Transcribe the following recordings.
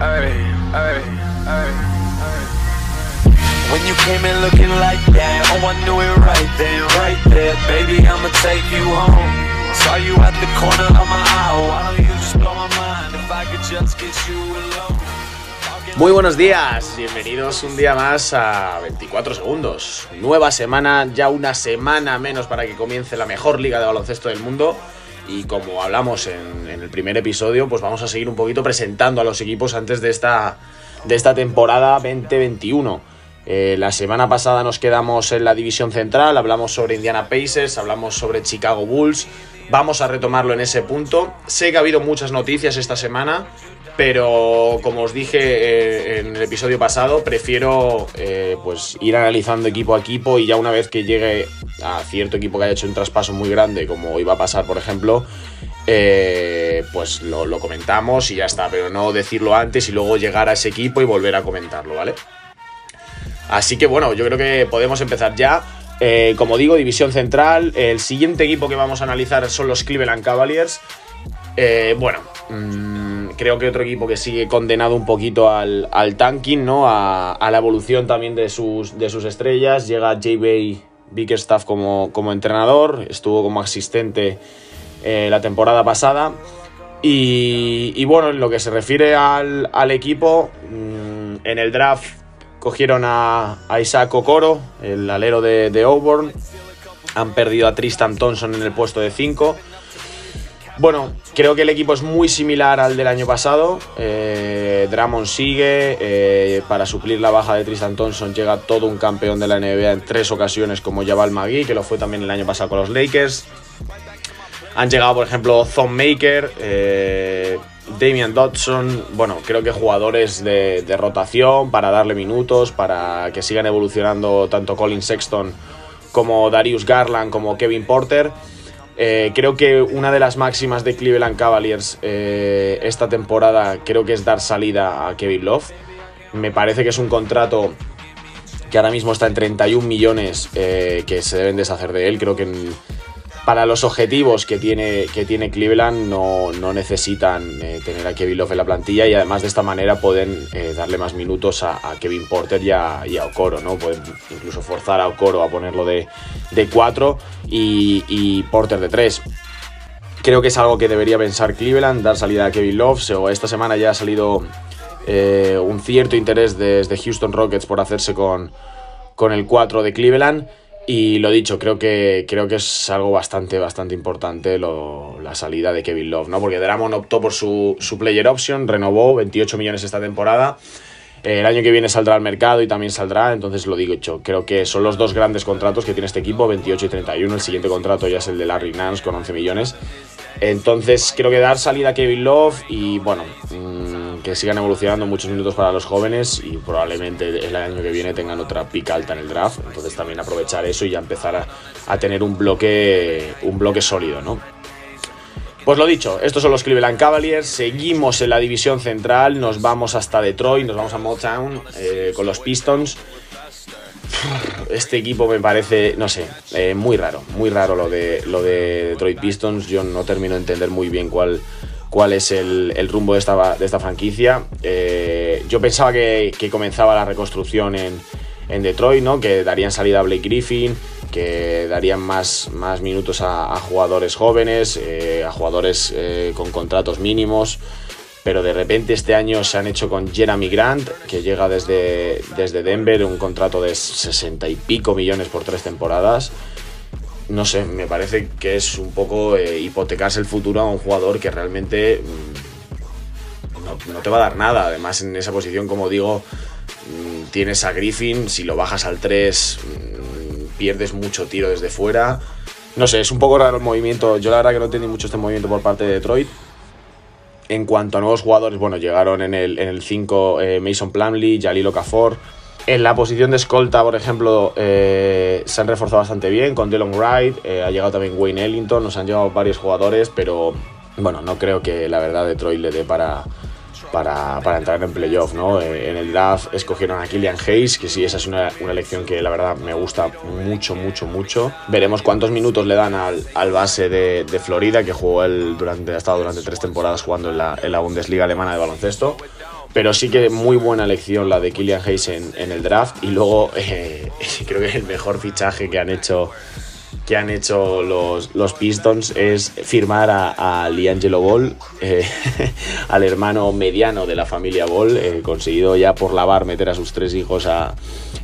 ay, ay, ay, When you came in looking like that, oh I knew it right then, right there, baby I'ma take you home. Saw you at the corner of my eye, why don't you just blow my mind if I could just get you alone. Muy buenos días, bienvenidos un día más a 24 segundos. Nueva semana, ya una semana menos para que comience la mejor liga de baloncesto del mundo. Y como hablamos en, el primer episodio, pues vamos a seguir un poquito presentando a los equipos antes de esta, de esta temporada 2021. Eh, la semana pasada nos quedamos en la división central, hablamos sobre Indiana Pacers, hablamos sobre Chicago Bulls. Vamos a retomarlo en ese punto. Sé que ha habido muchas noticias esta semana, pero como os dije eh, en el episodio pasado, prefiero eh, pues ir analizando equipo a equipo y ya una vez que llegue a cierto equipo que haya hecho un traspaso muy grande, como iba a pasar, por ejemplo, eh, pues lo, lo comentamos y ya está, pero no decirlo antes y luego llegar a ese equipo y volver a comentarlo, ¿vale? Así que bueno, yo creo que podemos empezar ya. Como digo, división central. El siguiente equipo que vamos a analizar son los Cleveland Cavaliers. Bueno, mmm, creo que otro equipo que sigue condenado un poquito al, al tanking, ¿no? A, la evolución también de sus, de sus estrellas. Llega J.B. Bickerstaff como, como entrenador, estuvo como asistente eh, la temporada pasada. Y, y, bueno, en lo que se refiere al, al equipo, mmm, en el draft cogieron a, a Isaac Okoro, el alero de, de, Auburn. Han perdido a Tristan Thompson en el puesto de 5. Bueno, creo que el equipo es muy similar al del año pasado. Eh, Drummond sigue. Eh, para suplir la baja de Tristan Thompson llega todo un campeón de la NBA en tres ocasiones como Jabal Magui, que lo fue también el año pasado con los Lakers. Han llegado, por ejemplo, Thon Maker, eh, Damian Dodson, bueno, creo que jugadores de, rotación para darle minutos, para que sigan evolucionando tanto Colin Sexton como Darius Garland, como Kevin Porter. Eh, creo que una de las máximas de Cleveland Cavaliers eh, esta temporada creo que es dar salida a Kevin Love. Me parece que es un contrato que ahora mismo está en 31 millones eh, que se deben deshacer de él. Creo que en, para los objetivos que tiene, que tiene Cleveland no, no necesitan eh, tener a Kevin Love en la plantilla y además de esta manera pueden eh, darle más minutos a, Kevin Porter y a, y a, Okoro, ¿no? Pueden incluso forzar a Okoro a ponerlo de, de 4 y, y, Porter de 3. Creo que es algo que debería pensar Cleveland, dar salida a Kevin Love. Esta semana ya ha salido eh, un cierto interés desde Houston Rockets por hacerse con, con el 4 de Cleveland. Y lo dicho, creo que, creo que es algo bastante, bastante importante la salida de Kevin Love, ¿no? Porque Dramon optó por su, su player option, renovó 28 millones esta temporada. El año que viene saldrá al mercado y también saldrá, entonces lo digo hecho. Creo que son los dos grandes contratos que tiene este equipo, 28 y 31. El siguiente contrato ya es el de Larry Nance con 11 millones. Entonces creo que dar salida a Kevin Love y bueno, mmm, que sigan evolucionando muchos minutos para los jóvenes y probablemente el año que viene tengan otra pica alta en el draft. Entonces también aprovechar eso y ya empezar a, tener un bloque, un bloque sólido, ¿no? Pues lo dicho, estos son los Cleveland Cavaliers, seguimos en la división central, nos vamos hasta Detroit, nos vamos a Motown eh, con los Pistons. Este equipo me parece, no sé, eh, muy raro, muy raro lo de, lo de Detroit Pistons. Yo no termino de entender muy bien cuál, cuál es el, el rumbo de esta, de esta franquicia. Eh, yo pensaba que, que, comenzaba la reconstrucción en, en Detroit, ¿no? que darían salida a Blake Griffin, que darían más, más minutos a, jugadores jóvenes, eh, a jugadores eh, con contratos mínimos. Pero de repente este año se han hecho con Jeremy Grant, que llega desde, desde Denver, un contrato de 60 y pico millones por tres temporadas. No sé, me parece que es un poco eh, hipotecarse el futuro a un jugador que realmente mmm, no, te va a dar nada. Además, en esa posición, como digo, mmm, tienes a Griffin, si lo bajas al 3, mmm, pierdes mucho tiro desde fuera. No sé, es un poco raro el movimiento. Yo la verdad que no entendí mucho este movimiento por parte de Detroit. En cuanto a nuevos jugadores, bueno, llegaron en el 5 en el cinco, eh, Mason Plumlee, Jalil Okafor. En la posición de escolta, por ejemplo, eh, se han reforzado bastante bien con Dylan Wright, eh, ha llegado también Wayne Ellington, nos han llegado varios jugadores, pero bueno, no creo que la verdad Detroit le dé para, para, entrar en playoff, ¿no? En el draft escogieron a Killian Hayes, que sí, esa es una, una, elección que la verdad me gusta mucho, mucho, mucho. Veremos cuántos minutos le dan al, al base de, de, Florida, que jugó él durante, ha estado durante tres temporadas jugando en la, en la Bundesliga alemana de baloncesto. Pero sí que muy buena elección la de Killian Hayes en, el draft. Y luego eh, creo que el mejor fichaje que han hecho que han hecho los, los Pistons es firmar a, Liangelo Ball, eh, al hermano mediano de la familia Ball, eh, conseguido ya por lavar meter a sus tres hijos a,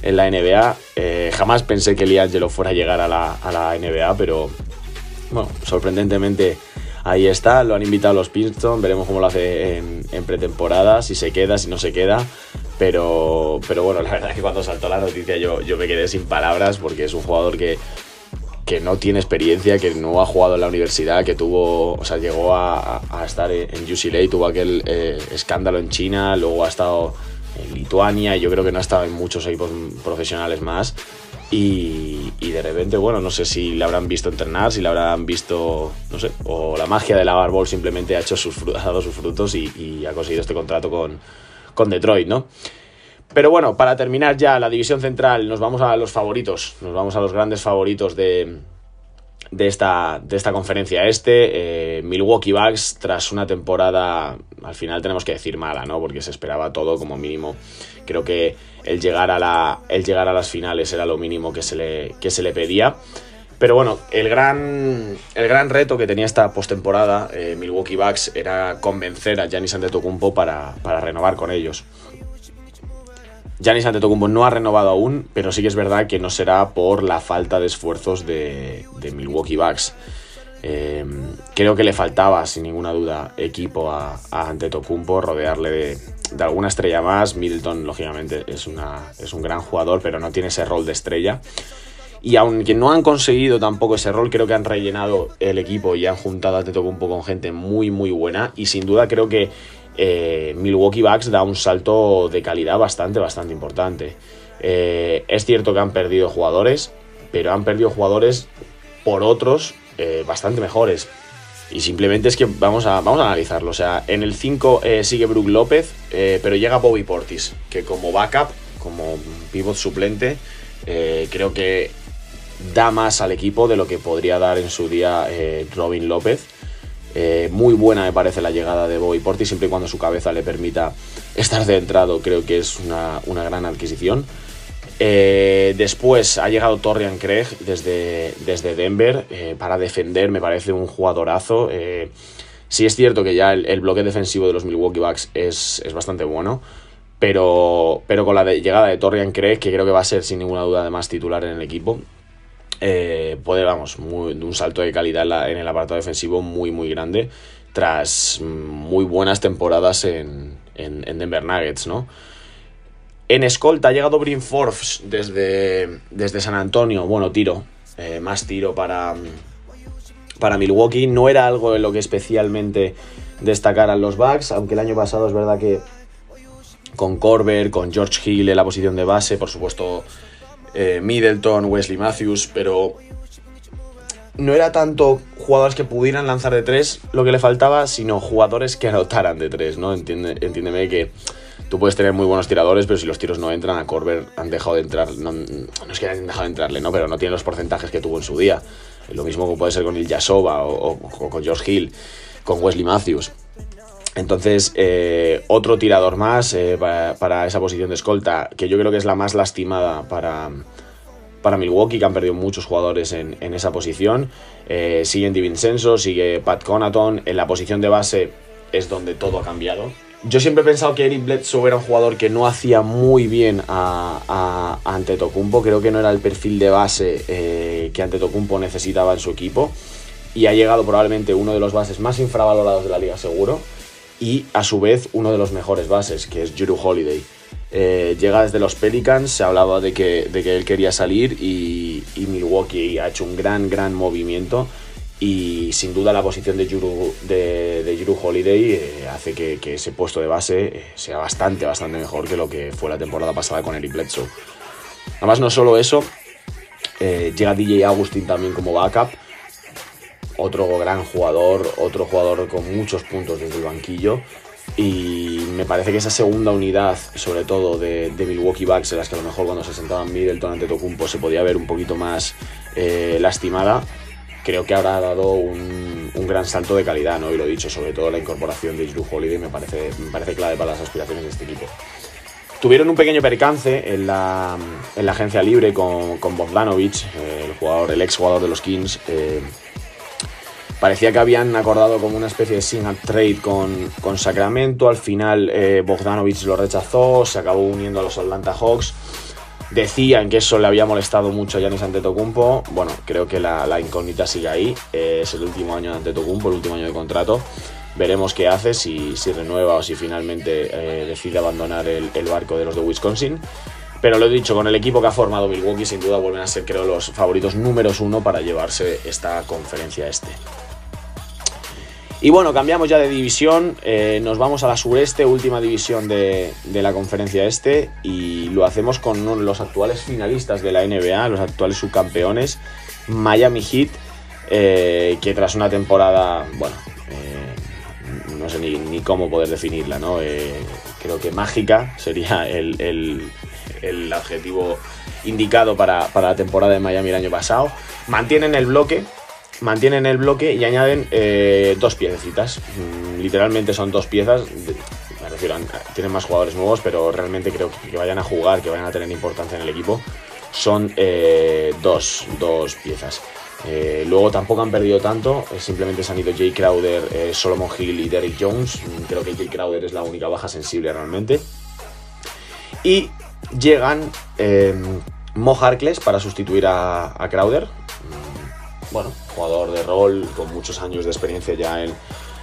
en la NBA. Jamás pensé que Liangelo fuera a llegar a la, a la NBA, pero bueno, sorprendentemente ahí está. Lo han invitado los Pistons, veremos cómo lo hace en, pretemporada, si se queda, si no se queda. Pero, pero bueno, la verdad es que cuando saltó la noticia yo, yo me quedé sin palabras porque es un jugador que que no tiene experiencia, que no ha jugado en la universidad, que tuvo, o sea, llegó a, a estar en UCLA, tuvo aquel eh, escándalo en China, luego ha estado en Lituania, y yo creo que no ha estado en muchos equipos profesionales más. Y, de repente, bueno, no sé si le habrán visto entrenar, si le habrán visto, no sé, o la magia de la Barbol simplemente ha, hecho sus, ha dado sus frutos y, y, ha conseguido este contrato con, con Detroit, ¿no? Pero bueno, para terminar ya la división central, nos vamos a los favoritos, nos vamos a los grandes favoritos de, de, esta, de esta conferencia este. Eh, Milwaukee Bucks, tras una temporada, al final tenemos que decir mala, ¿no? Porque se esperaba todo como mínimo. Creo que el llegar a, la, el llegar a las finales era lo mínimo que se le, que se le pedía. Pero bueno, el gran, el gran reto que tenía esta postemporada eh, Milwaukee Bucks era convencer a Giannis Antetokounmpo para, para renovar con ellos. Giannis Antetokounmpo no ha renovado aún, pero sí que es verdad que no será por la falta de esfuerzos de, Milwaukee Bucks. Eh, creo que le faltaba, sin ninguna duda, equipo a, a Antetokounmpo, rodearle de, de, alguna estrella más. Middleton, lógicamente, es, una, es un gran jugador, pero no tiene ese rol de estrella. Y aunque no han conseguido tampoco ese rol, creo que han rellenado el equipo y han juntado a Antetokounmpo con gente muy, muy buena. Y sin duda creo que eh, Milwaukee Bucks da un salto de calidad bastante, bastante importante. Eh, es cierto que han perdido jugadores, pero han perdido jugadores por otros eh, bastante mejores. Y simplemente es que vamos a, vamos a analizarlo. O sea, en el 5 eh, sigue Brook López, pero llega Bobby Portis, que como backup, como pivot suplente, creo que da más al equipo de lo que podría dar en su día Robin López. Eh, muy buena me parece la llegada de Bobby Portis, siempre y cuando su cabeza le permita estar centrado, creo que es una, una gran adquisición. Eh, después ha llegado Torrian Craig desde, desde Denver eh, para defender, me parece un jugadorazo. Sí es cierto que ya el, bloque defensivo de los Milwaukee Bucks es, es bastante bueno, pero, pero con la llegada de Torrian Craig, que creo que va a ser sin ninguna duda además titular en el equipo, eh, puede, vamos, muy, un salto de calidad en, el apartado defensivo muy, muy grande tras muy buenas temporadas en, en, en Denver Nuggets, ¿no? En escolta ha llegado Brin Forbes desde, desde San Antonio, bueno, tiro, eh, más tiro para, para Milwaukee. No era algo en lo que especialmente destacaran los Bucks, aunque el año pasado es verdad que con Corber, con George Hill en la posición de base, por supuesto eh, Middleton, Wesley Matthews, pero no era tanto jugadores que pudieran lanzar de tres lo que le faltaba, sino jugadores que anotaran de tres, ¿no? Entiende, entiéndeme que tú puedes tener muy buenos tiradores, pero si los tiros no entran, a Corber han dejado de entrar, no, es que hayan dejado de entrarle, ¿no? Pero no tiene los porcentajes que tuvo en su día. Lo mismo que puede ser con el Yasova o, o, o con George Hill, con Wesley Matthews. Entonces, eh, otro tirador más eh, para, esa posición de escolta, que yo creo que es la más lastimada para, para Milwaukee, que han perdido muchos jugadores en, esa posición. Eh, sigue Andy Vincenzo, sigue Pat Conaton. En la posición de base es donde todo ha cambiado. Yo siempre he pensado que Eric Bledsoe era un jugador que no hacía muy bien a, a. Creo que no era el perfil de base eh, que Antetokounmpo necesitaba en su equipo. Y ha llegado probablemente uno de los bases más infravalorados de la liga, seguro y a su vez uno de los mejores bases, que es Juru Holiday. Eh, llega desde los Pelicans, se hablaba de que, de que él quería salir y, Milwaukee ha hecho un gran, gran movimiento y sin duda la posición de Juru, de, Juru Holiday eh, hace que, ese puesto de base eh, sea bastante, bastante mejor que lo que fue la temporada pasada con Eric Bledsoe. Además, no solo eso, llega DJ Agustin también como backup, otro gran jugador, otro jugador con muchos puntos desde el banquillo. Y me parece que esa segunda unidad, sobre todo de, Milwaukee Bucks, en las que a lo mejor cuando se sentaban Middleton ante Tocumpo se podía ver un poquito más eh, lastimada, creo que habrá dado un, gran salto de calidad, ¿no? Y lo dicho, sobre todo la incorporación de Drew Holiday me parece, me parece clave para las aspiraciones de este equipo. Tuvieron un pequeño percance en la, en la agencia libre con, con Bogdanovic, eh, el jugador, el ex jugador de los Kings. Eh, parecía que habían acordado como una especie de sign trade con, con, Sacramento. Al final eh, Bogdanovic lo rechazó, se acabó uniendo a los Atlanta Hawks. Decían que eso le había molestado mucho a Giannis Antetokounmpo. Bueno, creo que la, incógnita sigue ahí. es el último año de Antetokounmpo, el último año de contrato. Veremos qué hace, si, si renueva o si finalmente eh, decide abandonar el, barco de los de Wisconsin. Pero lo he dicho, con el equipo que ha formado Milwaukee, sin duda vuelven a ser, creo, los favoritos números uno para llevarse esta conferencia este. Y bueno, cambiamos ya de división, eh, nos vamos a la sureste, última división de, la conferencia este, y lo hacemos con los actuales finalistas de la NBA, los actuales subcampeones, Miami Heat, eh, que tras una temporada, bueno, no sé ni, cómo poder definirla, ¿no? Eh, creo que mágica sería el, adjetivo indicado para, la temporada de Miami el año pasado. Mantienen el bloque, mantienen el bloque y añaden eh, dos piececitas. Mm, literalmente son dos piezas. Tienen más jugadores nuevos, pero realmente creo que, vayan a jugar, que vayan a tener importancia en el equipo. Son eh, dos, dos piezas. Eh, luego tampoco han perdido tanto, simplemente se han ido Jay Crowder, Solomon Hill y Derrick Jones. Mm, creo que Jay Crowder es la única baja sensible realmente. Y llegan Mo Harkless para sustituir a, Crowder. Bueno, jugador de rol con muchos años de experiencia ya en,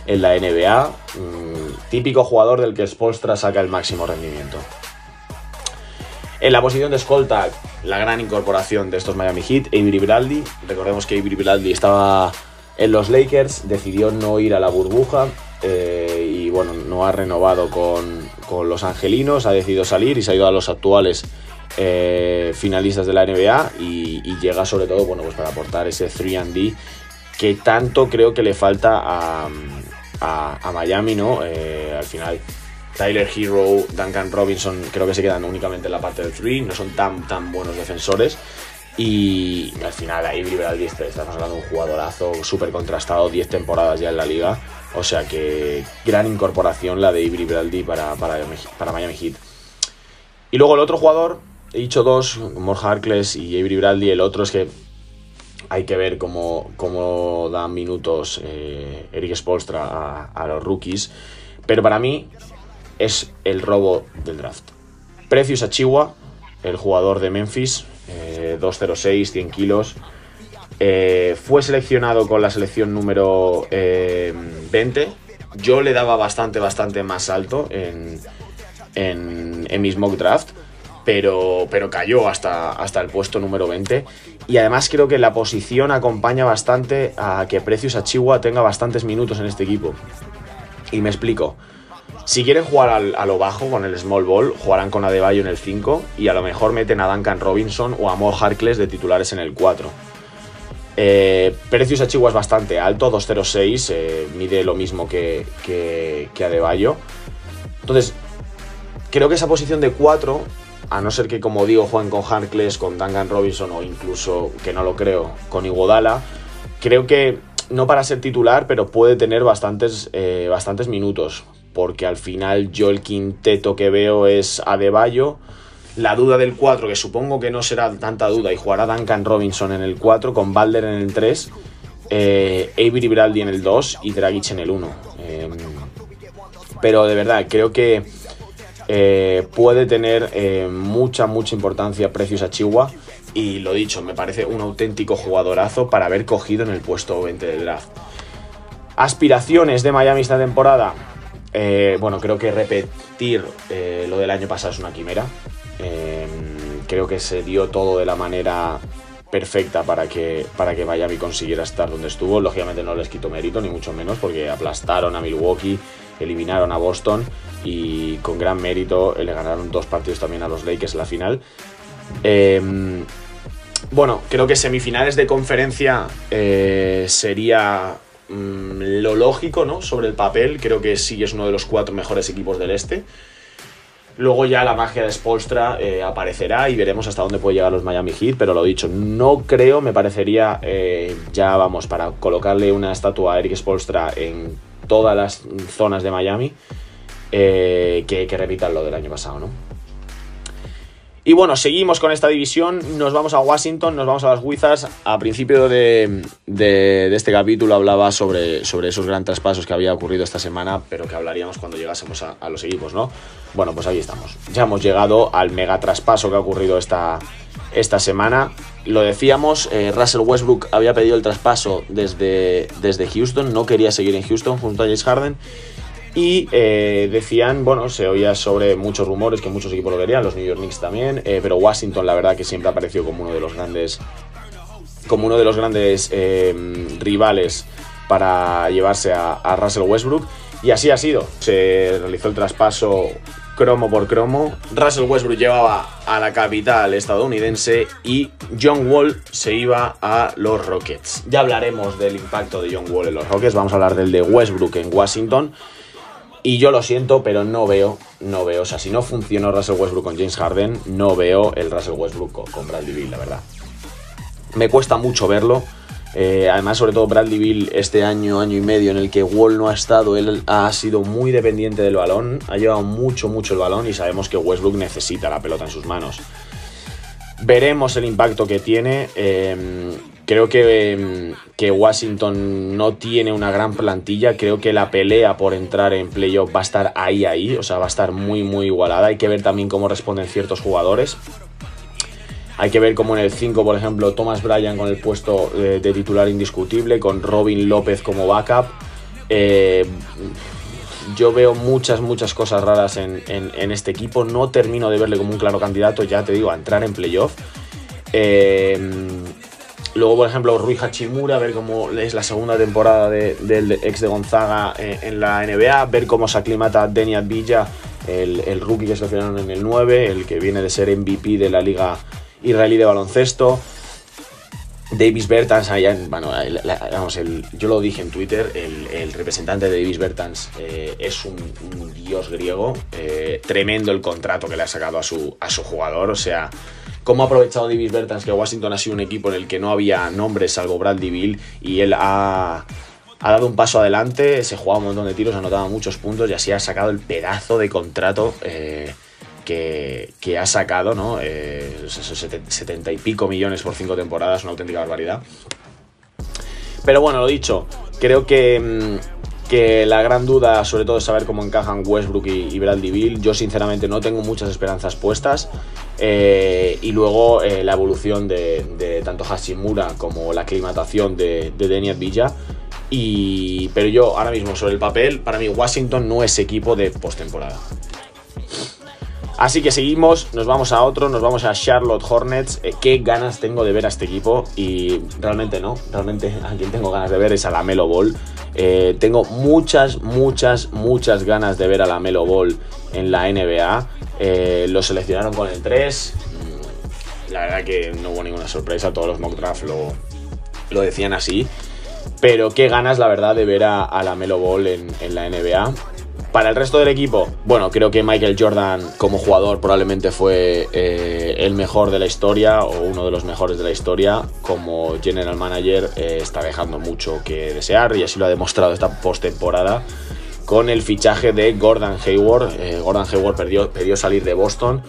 en la NBA. Mm, típico jugador del que Spolstra saca el máximo rendimiento. En la posición de escolta, la gran incorporación de estos Miami Heat, Avery Bradley. Recordemos que Avery Bradley estaba en los Lakers, decidió no ir a la burbuja eh, y bueno, no ha renovado con, los angelinos, ha decidido salir y se ha ido a los actuales eh, finalistas de la NBA y, llega sobre todo bueno, pues para aportar ese 3D que tanto creo que le falta a, Miami, ¿no? Eh, al final Tyler Hero, Duncan Robinson creo que se quedan únicamente en la parte del 3, no son tan, tan buenos defensores. Y al final ahí Bradley estamos hablando de un jugadorazo súper contrastado, 10 temporadas ya en la liga. O sea que gran incorporación la de Avery Bradley para, para, Miami Heat. Y luego el otro jugador, he dicho dos, More Harkless y Avery Bradley. El otro es que hay que ver cómo, cómo dan minutos eh, Eric Spolstra a, los rookies. Pero para mí, es el robo del draft. Precios a Chihuahua, el jugador de Memphis, 206, eh, 100 kilos. Eh, fue seleccionado con la selección número 20. Eh, Yo le daba bastante, bastante más alto en, en, mi mock draft, pero, pero cayó hasta, hasta el puesto número 20. Y además creo que la posición acompaña bastante a que Precios a Chihuahua tenga bastantes minutos en este equipo. Y me explico. Si quieren jugar a lo bajo con el small ball, jugarán con Adebayo en el 5 y a lo mejor meten a Duncan Robinson o a Mo Harkless de titulares en el 4. Eh, Precios a Chihuahua es bastante alto, 2.06, eh, mide lo mismo que, que, que Adebayo. Entonces, creo que esa posición de 4, a no ser que como digo jueguen con Harkless, con Duncan Robinson o incluso, que no lo creo, con Iguodala, creo que no para ser titular, pero puede tener bastantes, eh, bastantes minutos porque al final yo el quinteto que veo es Adebayo. La duda del 4, que supongo que no será tanta duda, y jugará Duncan Robinson en el 4, con Balder en el 3, eh, Avery Braldi en el 2 y Dragic en el 1. Em, pero de verdad, creo que eh, puede tener eh, mucha, mucha importancia precios a Chihuahua. Y lo dicho, me parece un auténtico jugadorazo para haber cogido en el puesto 20 del draft. Aspiraciones de Miami esta temporada. Eh, bueno, creo que repetir lo del año pasado es una quimera. Creo que se dio todo de la manera perfecta para que, para que Miami consiguiera estar donde estuvo. Lógicamente no les quito mérito, ni mucho menos, porque aplastaron a Milwaukee, eliminaron a Boston y con gran mérito le ganaron dos partidos también a los Lakers en la final. Em, bueno, creo que semifinales de conferencia eh, sería Mm, lo lógico, ¿no? Sobre el papel, creo que sí es uno de los cuatro mejores equipos del este. Luego ya la magia de Spolstra eh, aparecerá y veremos hasta dónde puede llegar los Miami Heat, pero lo dicho, no creo, me parecería, eh, ya vamos, para colocarle una estatua a Eric Spolstra en todas las zonas de Miami, eh, que, repitan lo del año pasado, ¿no? Y bueno, seguimos con esta división, nos vamos a Washington, nos vamos a las Wizards. A principio de, este capítulo hablaba sobre, esos grandes traspasos que había ocurrido esta semana, pero que hablaríamos cuando llegásemos a, los equipos, ¿no? Bueno, pues ahí estamos. Ya hemos llegado al mega traspaso que ha ocurrido esta, esta semana. Lo decíamos, eh, Russell Westbrook había pedido el traspaso desde, desde Houston, no quería seguir en Houston junto a James Harden. Y eh, decían, bueno, se oía sobre muchos rumores que muchos equipos lo querían, los New York Knicks también, eh, pero Washington la verdad que siempre apareció como uno de los grandes, como uno de los grandes eh, rivales para llevarse a, Russell Westbrook. Y así ha sido. Se realizó el traspaso cromo por cromo. Russell Westbrook llevaba a la capital estadounidense y John Wall se iba a los Rockets. Ya hablaremos del impacto de John Wall en los Rockets, vamos a hablar del de Westbrook en Washington. Y yo lo siento, pero no veo, no veo. O sea, si no funcionó Russell Westbrook con James Harden, no veo el Russell Westbrook con, Bradley Bill, la verdad. Me cuesta mucho verlo. Eh, además, sobre todo Bradley Bill, este año, año y medio en el que Wall no ha estado, él ha sido muy dependiente del balón, ha llevado mucho, mucho el balón y sabemos que Westbrook necesita la pelota en sus manos. Veremos el impacto que tiene. Eh, Creo que, que, Washington no tiene una gran plantilla. Creo que la pelea por entrar en playoff va a estar ahí, ahí. O sea, va a estar muy, muy igualada. Hay que ver también cómo responden ciertos jugadores. Hay que ver cómo en el 5, por ejemplo, Thomas Bryan con el puesto eh, de, titular indiscutible, con Robin López como backup. Eh, yo veo muchas, muchas cosas raras en, en, este equipo. No termino de verle como un claro candidato, ya te digo, a entrar en playoff. Eh, Luego, por ejemplo, Rui Hachimura, ver cómo es la segunda temporada del ex de Gonzaga eh, en, la NBA, ver cómo se aclimata Denny Villa, el, rookie que seleccionaron en el 9, el que viene de ser MVP de la Liga Israelí de Baloncesto. Davis Bertans, bueno, vamos, yo lo dije en Twitter, el, representante de Davis Bertans eh, es un, dios griego, eh, tremendo el contrato que le ha sacado a su, a su jugador, o sea, cómo ha aprovechado Davis Bertans que Washington ha sido un equipo en el que no había nombres salvo Bradley Bill y él ha, dado un paso adelante, se jugaba un montón de tiros, ha anotado muchos puntos y así ha sacado el pedazo de contrato eh, que, ha sacado, ¿no? Eh, esos 70 y pico millones por cinco temporadas, una auténtica barbaridad. Pero bueno, lo dicho, creo que mm, que la gran duda, sobre todo, es saber cómo encajan Westbrook y, Bill. Yo, sinceramente, no tengo muchas esperanzas puestas. Eh, y luego eh, la evolución de, tanto Hashimura como la aclimatación de, de Villa. Y, pero yo, ahora mismo, sobre el papel, para mí, Washington no es equipo de postemporada. Así que seguimos, nos vamos a otro, nos vamos a Charlotte Hornets. Eh, qué ganas tengo de ver a este equipo y realmente no, realmente a quien tengo ganas de ver es a la Melo Ball. Eh, tengo muchas, muchas, muchas ganas de ver a la Melo Ball en la NBA. Eh, lo seleccionaron con el 3. Mm, la verdad que no hubo ninguna sorpresa, todos los mock drafts lo, decían así. Pero qué ganas, la verdad, de ver a, la Melo Ball en la NBA. Para el resto del equipo, bueno, creo que Michael Jordan como jugador probablemente fue eh, el mejor de la historia o uno de los mejores de la historia. Como general manager eh, está dejando mucho que desear y así lo ha demostrado esta postemporada con el fichaje de Gordon Hayward. Eh, Gordon Hayward perdió, pidió salir de Boston,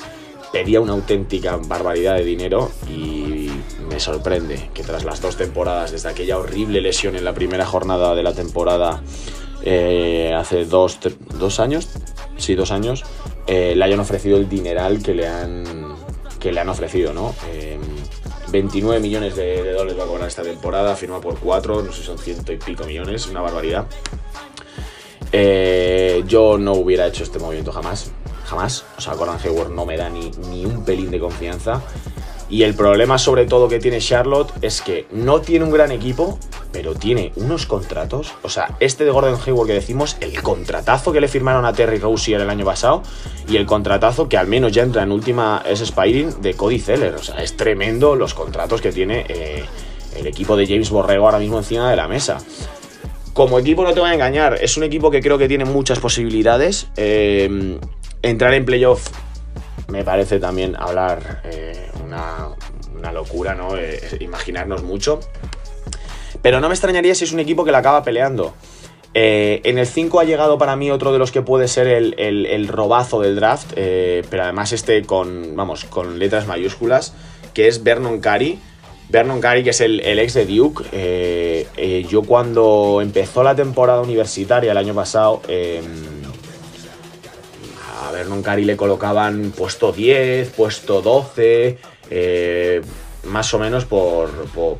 pedía una auténtica barbaridad de dinero y me sorprende que tras las dos temporadas, desde aquella horrible lesión en la primera jornada de la temporada, eh, hace dos, años, sí, dos años, eh, le hayan ofrecido el dineral que le han, que le han ofrecido, ¿no? 29 em, millones de, dólares va a cobrar esta temporada, firma por 4, no sé si son ciento y pico millones, una barbaridad. Eh, yo no hubiera hecho este movimiento jamás, jamás. O sea, Gordon Hayward no me da ni, ni un pelín de confianza. Y el problema sobre todo que tiene Charlotte es que no tiene un gran equipo, pero tiene unos contratos. O sea, este de Gordon Hayward que decimos, el contratazo que le firmaron a Terry Rozier el año pasado y el contratazo que al menos ya entra en última es Spiring de Cody Zeller. O sea, es tremendo los contratos que tiene eh, el equipo de James Borrego ahora mismo encima de la mesa. Como equipo no te voy a engañar, es un equipo que creo que tiene muchas posibilidades. Eh, entrar en playoff me parece también hablar eh, una, una, locura, ¿no? Imaginarnos mucho. Pero no me extrañaría si es un equipo que la acaba peleando. Eh, en el 5 ha llegado para mí otro de los que puede ser el, el, robazo del draft, pero además este con, vamos, con letras mayúsculas, que es Vernon Cary. Vernon Cary, que es el, el ex de Duke. yo cuando empezó la temporada universitaria el año pasado em, a Vernon Cari le colocaban puesto 10, puesto 12, eh, más o menos por,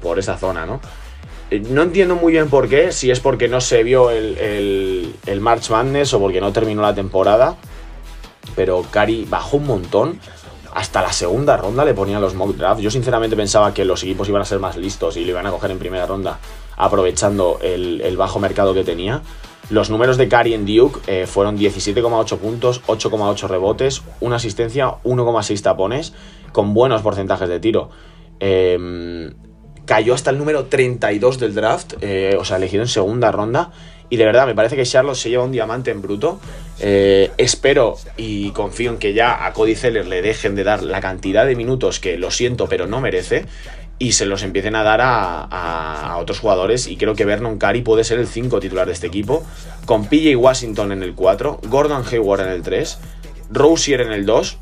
por, esa zona, ¿no? Eh, no entiendo muy bien por qué, si es porque no se vio el, el, March Madness o porque no terminó la temporada, pero Cari bajó un montón. Hasta la segunda ronda le ponían los mock draft. Yo sinceramente pensaba que los equipos iban a ser más listos y le iban a coger en primera ronda, aprovechando el, el bajo mercado que tenía. Los números de Cari en Duke eh, fueron 17,8 puntos, 8,8 rebotes, una asistencia, 1,6 tapones, con buenos porcentajes de tiro. Em, cayó hasta el número 32 del draft, eh, o sea, elegido en segunda ronda. Y de verdad, me parece que Charlotte se lleva un diamante en bruto. Eh, espero y confío en que ya a Cody Zeller le dejen de dar la cantidad de minutos que lo siento, pero no merece y se los empiecen a dar a, otros jugadores. Y creo que Vernon Cari puede ser el 5 titular de este equipo, con PJ Washington en el 4, Gordon Hayward en el 3, Rosier en el 2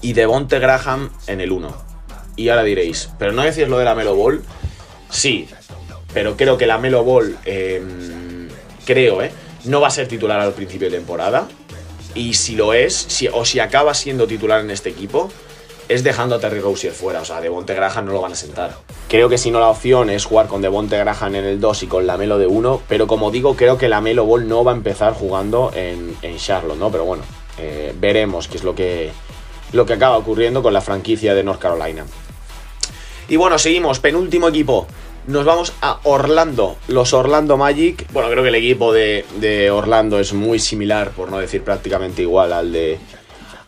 y Devonte Graham en el 1. Y ahora diréis, ¿pero no decís lo de la Melo Ball? Sí, pero creo que la Melo Ball, em, creo, ¿eh? No va a ser titular al principio de temporada. Y si lo es, o si acaba siendo titular en este equipo, es dejando a Terry Rozier fuera. O sea, Devonte Graham no lo van a sentar. Creo que si no la opción es jugar con Devonte Graham en el 2 y con la Melo de 1. Pero como digo, creo que la Melo Ball no va a empezar jugando en, Charlotte, ¿no? Pero bueno, eh, veremos qué es lo que, lo que acaba ocurriendo con la franquicia de North Carolina. Y bueno, seguimos. Penúltimo equipo. Nos vamos a Orlando, los Orlando Magic. Bueno, creo que el equipo de, de Orlando es muy similar, por no decir prácticamente igual al de,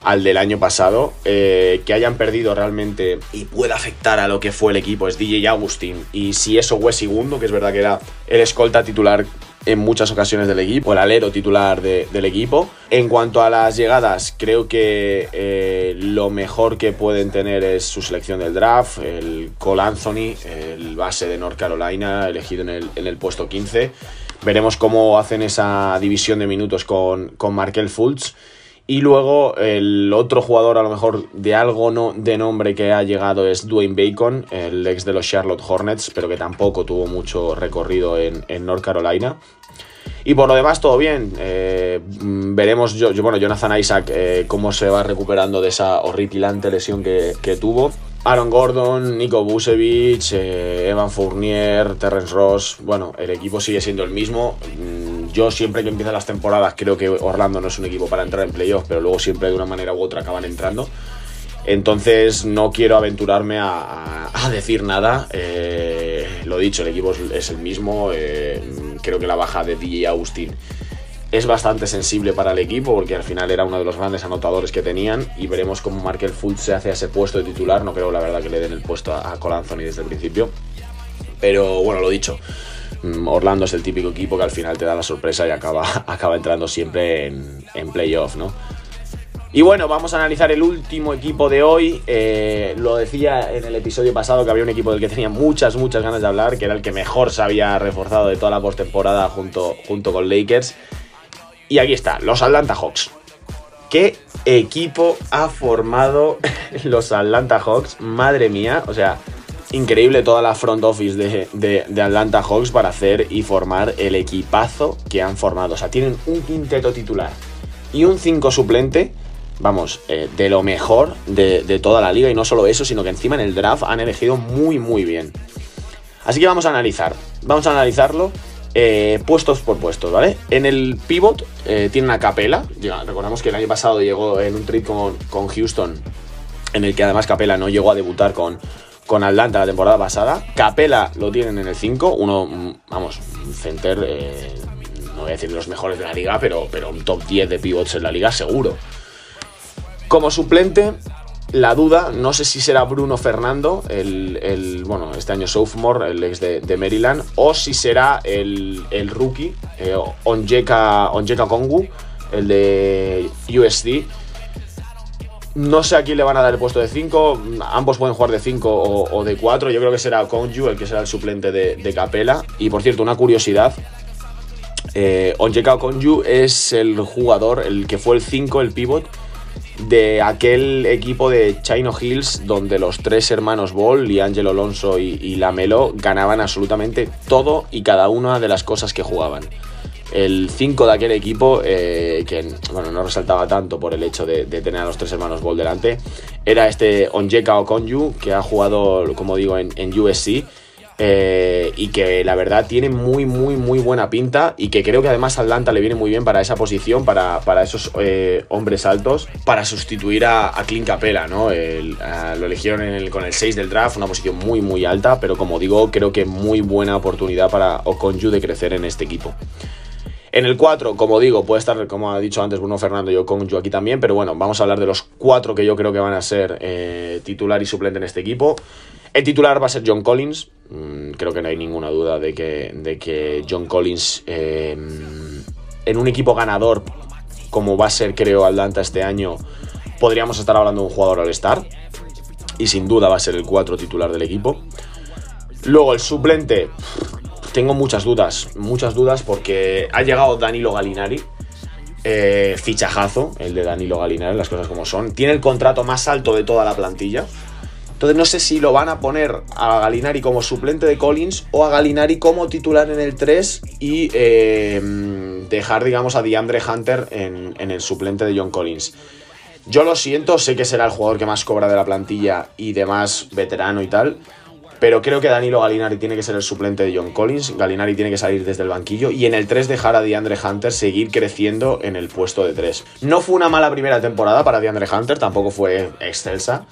al del año pasado, eh, que hayan perdido realmente y pueda afectar a lo que fue el equipo es DJ Agustín y si eso Wes segundo, que es verdad que era el escolta titular en muchas ocasiones del equipo, el alero titular del equipo. En cuanto a las llegadas, creo que eh, lo mejor que pueden tener es su selección del draft, el Cole Anthony, el base de North Carolina, elegido en el, en el puesto 15. Veremos cómo hacen esa división de minutos con, con Markel Fultz. Y luego el otro jugador a lo mejor de algo no, de nombre que ha llegado es Dwayne Bacon, el ex de los Charlotte Hornets, pero que tampoco tuvo mucho recorrido en, North Carolina. Y por lo demás, todo bien. Eh, veremos, bueno, Jonathan Isaac, eh, cómo se va recuperando de esa horripilante lesión que, tuvo. Aaron Gordon, Nico Busevich, eh, Evan Fournier, Terrence Ross. Bueno, el equipo sigue siendo el mismo. Yo siempre que empiezan las temporadas creo que Orlando no es un equipo para entrar en playoffs, pero luego siempre de una manera u otra acaban entrando. Entonces no quiero aventurarme a, decir nada. Eh, lo dicho, el equipo es, el mismo. Eh, creo que la baja de DJ Austin es bastante sensible para el equipo porque al final era uno de los grandes anotadores que tenían y veremos cómo Markel Fultz se hace a ese puesto de titular. No creo la verdad que le den el puesto a, a Colanzoni desde el principio. Pero bueno, lo dicho. Mm, Orlando es el típico equipo que al final te da la sorpresa y acaba, acaba entrando siempre en, en playoff, ¿no? Y bueno, vamos a analizar el último equipo de hoy. Eh, lo decía en el episodio pasado que había un equipo del que tenía muchas, muchas ganas de hablar, que era el que mejor se había reforzado de toda la postemporada junto, junto con Lakers. Y aquí está, los Atlanta Hawks. ¿Qué equipo ha formado los Atlanta Hawks? Madre mía, o sea, increíble toda la front office de, Atlanta Hawks para hacer y formar el equipazo que han formado. O sea, tienen un quinteto titular y un 5 suplente, vamos, eh, de lo mejor de, toda la liga. Y no solo eso, sino que encima en el draft han elegido muy, muy bien. Así que vamos a analizar. Vamos a analizarlo eh, puestos por puestos, ¿vale? En el pivot eh, tiene una capela. recordamos que el año pasado llegó en un trade con, con Houston, en el que además Capela no llegó a debutar con con Atlanta la temporada pasada. Capela lo tienen en el 5, uno, mm, vamos, un center, eh, no voy a decir de los mejores de la liga, pero, pero un top 10 de pivots en la liga seguro. Como suplente, la duda, no sé si será Bruno Fernando, el, bueno, este año sophomore, el ex de, Maryland, o si será el, rookie, eh, Onjeka, Kongu, el de USD No sé a quién le van a dar el puesto de 5. Ambos pueden jugar de 5 o, de 4. Yo creo que será Conju el que será el suplente de, Capela. Y por cierto, una curiosidad. Eh, Onjeka es el jugador, el que fue el 5, el pivot, de aquel equipo de Chino Hills donde los tres hermanos Ball, y Angelo Alonso y, Lamelo, ganaban absolutamente todo y cada una de las cosas que jugaban el 5 de aquel equipo, eh, que bueno, no resaltaba tanto por el hecho de, tener a los tres hermanos Ball delante, era este Onjeka Okonju, que ha jugado, como digo, en, USC. Eh, y que la verdad tiene muy, muy, muy buena pinta y que creo que además Atlanta le viene muy bien para esa posición, para, esos eh, hombres altos, para sustituir a, Clint Capela, ¿no? lo eligieron con el 6 del draft, una posición muy, muy alta, pero como digo, creo que muy buena oportunidad para Okonju de crecer en este equipo. En el 4, como digo, puede estar, como ha dicho antes Bruno Fernando, yo con yo aquí también, pero bueno, vamos a hablar de los cuatro que yo creo que van a ser eh, titular y suplente en este equipo. El titular va a ser John Collins. Mm, creo que no hay ninguna duda de que, de que John Collins, em, en un equipo ganador, como va a ser, creo, Atlanta este año, podríamos estar hablando de un jugador all-star. Y sin duda va a ser el 4 titular del equipo. Luego el suplente, tengo muchas dudas, muchas dudas porque ha llegado Danilo Galinari. Eh, fichajazo, el de Danilo Galinari, las cosas como son. Tiene el contrato más alto de toda la plantilla. Entonces no sé si lo van a poner a Galinari como suplente de Collins o a Galinari como titular en el 3 y eh, dejar, digamos, a DeAndre Hunter en, en el suplente de John Collins. Yo lo siento, sé que será el jugador que más cobra de la plantilla y demás veterano y tal. Pero creo que Danilo Galinari tiene que ser el suplente de John Collins. Galinari tiene que salir desde el banquillo. Y en el 3 dejar a DeAndre Hunter seguir creciendo en el puesto de 3. No fue una mala primera temporada para DeAndre Hunter, tampoco fue excelsa.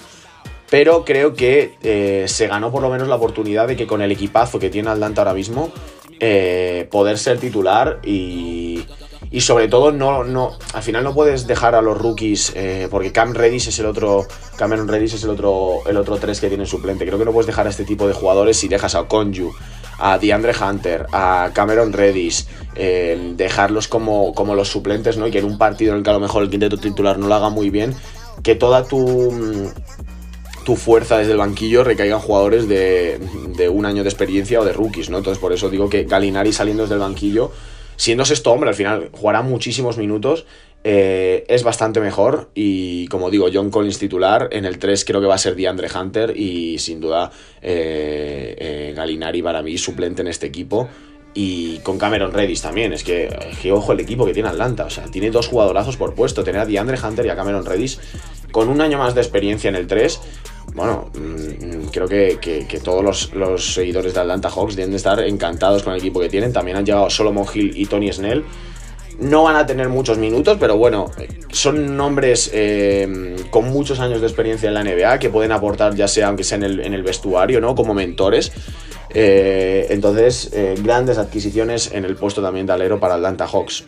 Pero creo que eh, se ganó por lo menos la oportunidad de que con el equipazo que tiene Atlanta ahora mismo, eh, poder ser titular y, y sobre todo, no, no, al final no puedes dejar a los rookies, eh, porque Cam Redis es el otro, Cameron Redis es el otro, el otro 3 que tiene suplente. Creo que no puedes dejar a este tipo de jugadores si dejas a Conju, a DeAndre Hunter, a Cameron Redis, dejarlos como, como los suplentes, ¿no? Y que en un partido en el que a lo mejor el quinteto titular no lo haga muy bien, que toda tu tu fuerza desde el banquillo recaigan jugadores de, un año de experiencia o de rookies, ¿no? Entonces por eso digo que Galinari saliendo desde el banquillo siendo sexto hombre, al final jugará muchísimos minutos. Eh, es bastante mejor y como digo, John Collins titular, en el 3 creo que va a ser DeAndre Hunter y sin duda eh, eh, Galinari para mí suplente en este equipo y con Cameron Redis también, es que, ojo el equipo que tiene Atlanta, o sea, tiene dos jugadorazos por puesto, tener a DeAndre Hunter y a Cameron Redis con un año más de experiencia en el 3 bueno, mm, creo que, todos los, seguidores de Atlanta Hawks deben de estar encantados con el equipo que tienen. También han llegado Solomon Hill y Tony Snell. No van a tener muchos minutos, pero bueno, son nombres eh, con muchos años de experiencia en la NBA que pueden aportar, ya sea aunque sea en el, vestuario, ¿no? Como mentores. Eh, entonces, eh, grandes adquisiciones en el puesto también de alero para Atlanta Hawks.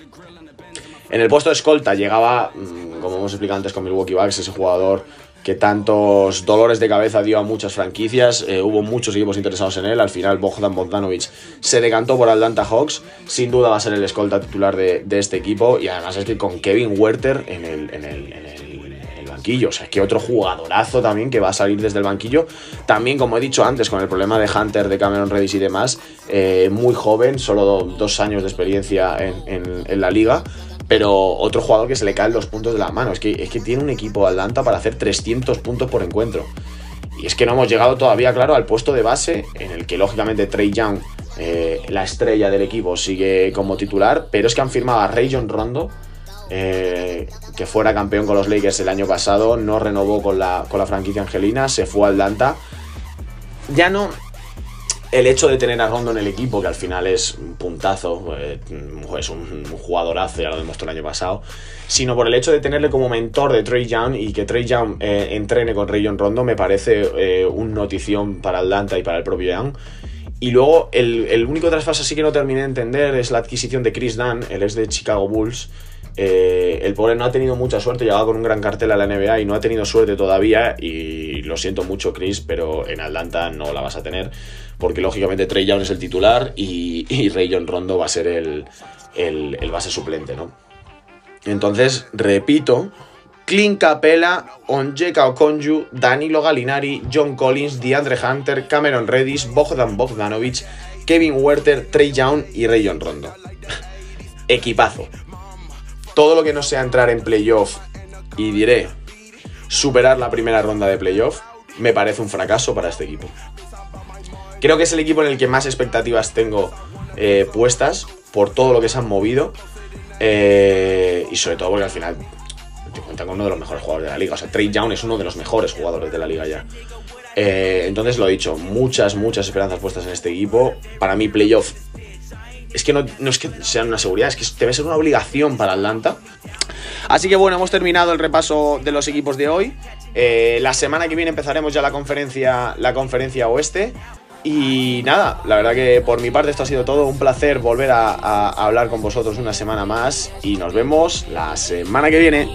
En el puesto de escolta llegaba, mm, como hemos explicado antes con Milwaukee Bucks, ese jugador que tantos dolores de cabeza dio a muchas franquicias, eh, hubo muchos equipos interesados en él, al final Bogdan Bogdanovic se decantó por Atlanta Hawks, sin duda va a ser el escolta titular de, este equipo y además es que con Kevin Werther en el, en o sea, es que otro jugadorazo también que va a salir desde el banquillo, también como he dicho antes con el problema de Hunter, de Cameron Redis y demás, eh, muy joven, solo dos años de experiencia en, en la liga, pero otro jugador que se le caen los puntos de la mano. Es que, es que tiene un equipo Atlanta para hacer 300 puntos por encuentro. Y es que no hemos llegado todavía, claro, al puesto de base, en el que lógicamente Trey Young, eh, la estrella del equipo, sigue como titular, pero es que han firmado a Rayon Rondo, eh, que fuera campeón con los Lakers el año pasado, no renovó con la, con la franquicia angelina, se fue a Atlanta. Ya no, el hecho de tener a Rondo en el equipo, que al final es un puntazo, eh, es un, jugadorazo, ya lo demostró el año pasado, sino por el hecho de tenerle como mentor de Trey Young y que Trey Young eh, entrene con Rayon Rondo, me parece eh, un notición para Atlanta y para el propio Young. Y luego, el, único traspaso así que no terminé de entender es la adquisición de Chris Dunn, el ex de Chicago Bulls, el pobre no ha tenido mucha suerte, llegaba con un gran cartel a la NBA y no ha tenido suerte todavía. Y lo siento mucho, Chris, pero en Atlanta no la vas a tener porque lógicamente Trey Young es el titular y, y Rayon Rondo va a ser el, base suplente, ¿no? Entonces, repito, Clint Capella, Onjeka Okonju, Danilo Gallinari, John Collins, DeAndre Hunter, Cameron Reddish, Bogdan Bogdanovic, Kevin Werther, Trey Young y Rayon Rondo. Equipazo. Todo lo que no sea entrar en playoff y diré superar la primera ronda de playoff, me parece un fracaso para este equipo. Creo que es el equipo en el que más expectativas tengo eh, puestas por todo lo que se han movido. Eh, y sobre todo porque al final te cuenta con uno de los mejores jugadores de la liga. O sea, Trey Young es uno de los mejores jugadores de la liga ya. Eh, entonces lo he dicho, muchas, muchas esperanzas puestas en este equipo. Para mí, playoff. Es que no, es que sea una seguridad, es que debe ser una obligación para Atlanta. Así que bueno, hemos terminado el repaso de los equipos de hoy. La semana que viene empezaremos ya la conferencia, la conferencia oeste. Y nada, la verdad que por mi parte esto ha sido todo. Un placer volver a, hablar con vosotros una semana más. Y nos vemos la semana que viene.